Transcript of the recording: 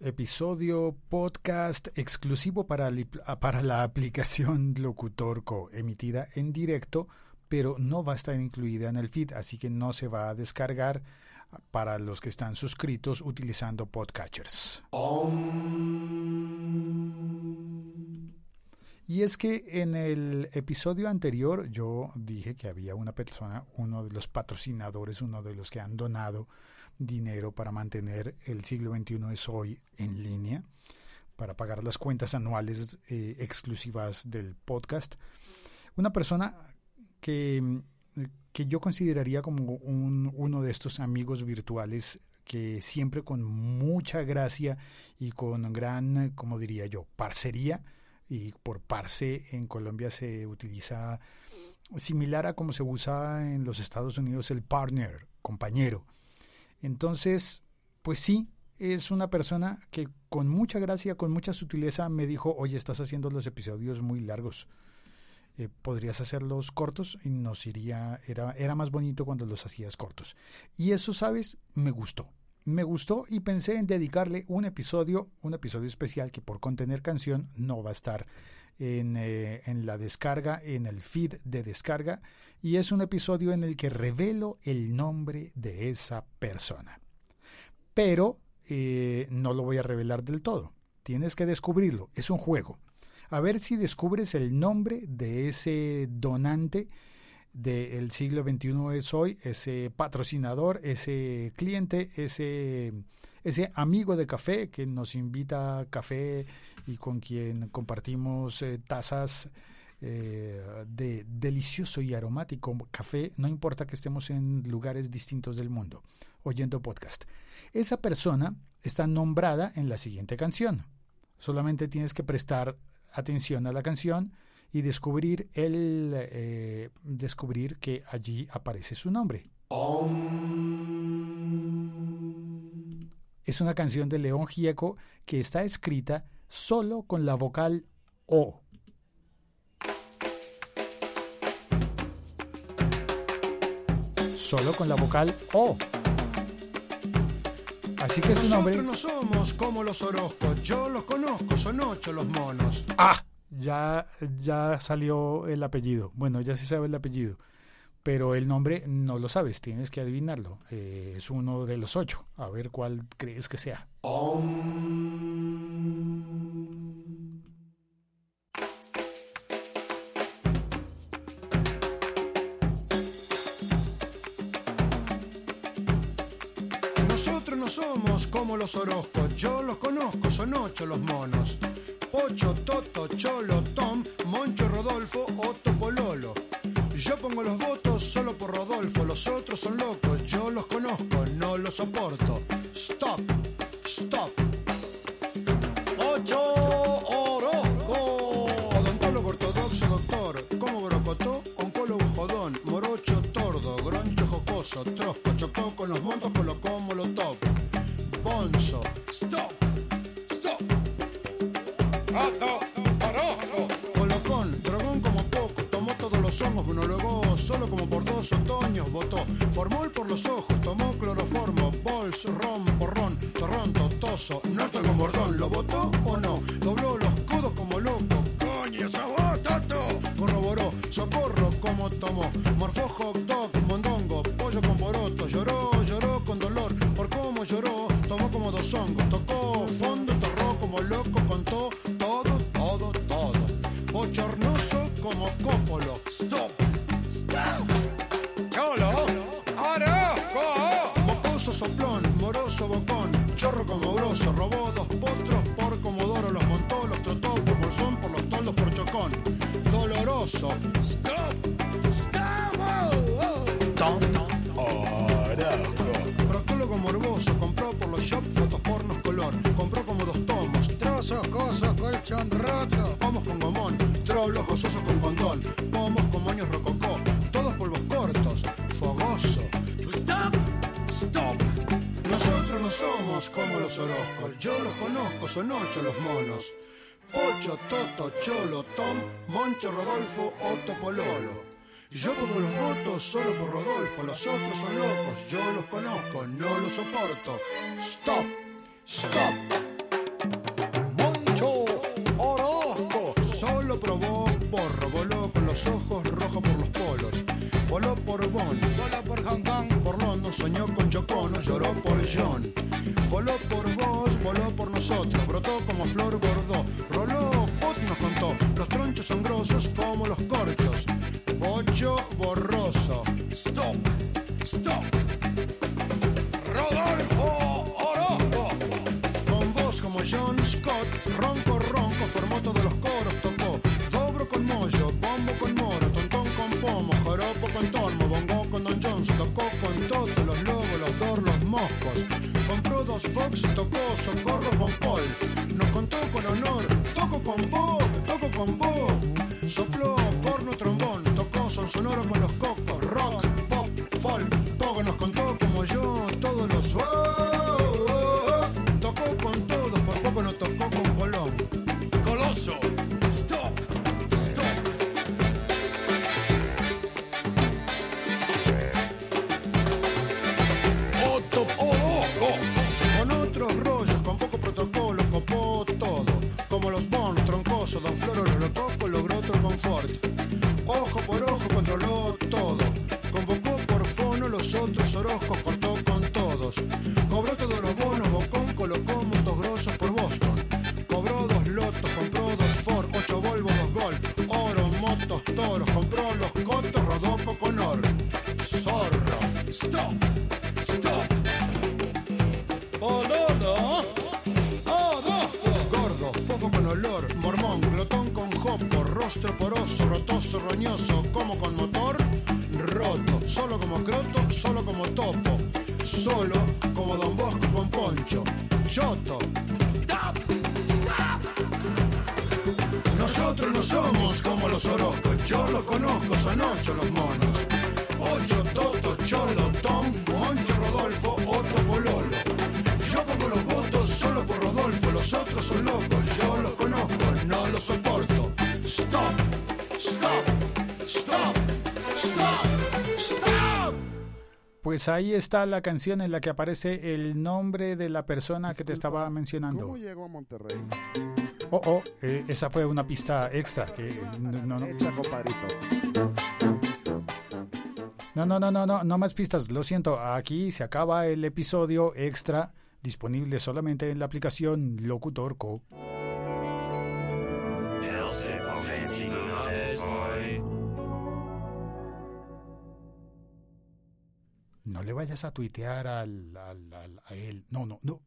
episodio podcast exclusivo para, la aplicación Locutorco, emitida en directo, pero no va a estar incluida en el feed, así que no se va a descargar para los que están suscritos utilizando podcatchers. Y es que en el episodio anterior yo dije que había una persona, uno de los patrocinadores, uno de los que han donado dinero para mantener el siglo XXI es hoy en línea, para pagar las cuentas anuales eh, exclusivas del podcast. Una persona que, que yo consideraría como un, uno de estos amigos virtuales que siempre con mucha gracia y con gran, como diría yo, parcería, y por parce en Colombia se utiliza similar a como se usa en los Estados Unidos el partner, compañero. Entonces, pues sí, es una persona que con mucha gracia, con mucha sutileza me dijo, oye, estás haciendo los episodios muy largos. Eh, podrías hacerlos cortos y nos iría, era, era más bonito cuando los hacías cortos. Y eso, sabes, me gustó. Me gustó y pensé en dedicarle un episodio, un episodio especial que por contener canción no va a estar en, eh, en, la descarga, en el feed de descarga, y es un episodio en el que revelo el nombre de esa persona. Pero eh, no lo voy a revelar del todo. Tienes que descubrirlo. Es un juego. A ver si descubres el nombre de ese donante del siglo XXI es hoy, ese patrocinador, ese cliente, ese, ese amigo de café que nos invita a café y con quien compartimos eh, tazas eh, de delicioso y aromático café, no importa que estemos en lugares distintos del mundo, oyendo podcast. Esa persona está nombrada en la siguiente canción. Solamente tienes que prestar atención a la canción y descubrir el eh, descubrir que allí aparece su nombre. Es una canción de León Gieco que está escrita solo con la vocal O. Solo con la vocal O. Así que su nombre. Nosotros no somos como los Orozcos. Yo los conozco, son ocho los monos. ¡Ah! Ya, ya salió el apellido. Bueno, ya se sabe el apellido. Pero el nombre no lo sabes, tienes que adivinarlo. Eh, es uno de los ocho. A ver cuál crees que sea. Nosotros los Orozcos. Yo los conozco, son ocho los monos. Pocho, Toto, Cholo, Tom, Moncho, Rodolfo, Otto, Pololo. Yo pongo los votos solo por Rodolfo, los otros son locos, yo los conozco, no los soporto. Stop, stop. Orozco. Colocón, drogón como poco, tomó todos los hongos, monólogo solo como por dos otoños votó. Formol por los ojos, tomó cloroformo, bols, ron, porrón, torrón, totoso, norte con bordón, ¿lo votó o no? Dobló colchón roto, pomos con gomón, trolos gozosos con condón, pomos con moños rococó, todos polvos cortos, fogoso. Stop, stop. Nosotros no somos como los Orozcos, yo los conozco, son ocho los monos. Ocho, Toto, Cholo, Tom, Moncho, Rodolfo, Otto, Pololo. Yo pongo los votos solo por Rodolfo, los otros son locos, yo los conozco, no los soporto. Stop, stop. ojos rojos por los polos. Voló por Bonn, voló por Hong por Londres, soñó con Chocono, lloró por John. Voló por vos, voló por nosotros, brotó como flor gordo. Roló, Pot nos contó, los tronchos son grosos como los corchos. Bocho borroso. Stop, stop. Rodolfo Orozco. Con vos como John Scott, ronco, ronco, formó todos los Bob. Sopló corno, trombón, tocó son sonoro con los cocos, rock, pop, folk. Poco nos contó como yo, todos los... oh. Tocó con todos, por poco no tocó con Colón. Coloso, stop, stop. Con otros rollos, con poco protocolo, copó todo. Como los Bon, troncoso, Don Floro, rostro poroso, rotoso, roñoso, como con motor, roto, solo como croto, solo como topo, solo como Don Bosco con poncho, choto. Nosotros no somos como los orocos, yo los conozco, son ocho los monos. Ocho, Toto, Cholo, Tom, Moncho, Rodolfo, Otto, Pololo. Yo pongo los votos solo por Rodolfo, los otros son locos, yo los conozco, no los soporto. Stop, stop, stop, stop, stop. Pues ahí está la canción en la que aparece el nombre de la persona que te estaba mencionando. ¿Cómo llegó a Monterrey? Oh, oh, eh, esa fue una pista extra que no, no, no. Echa, compadrito. No, no, no, no, no, no más pistas. Lo siento, aquí se acaba el episodio extra disponible solamente en la aplicación Locutor No le vayas a tuitear al, al- al- a él. No, no, no.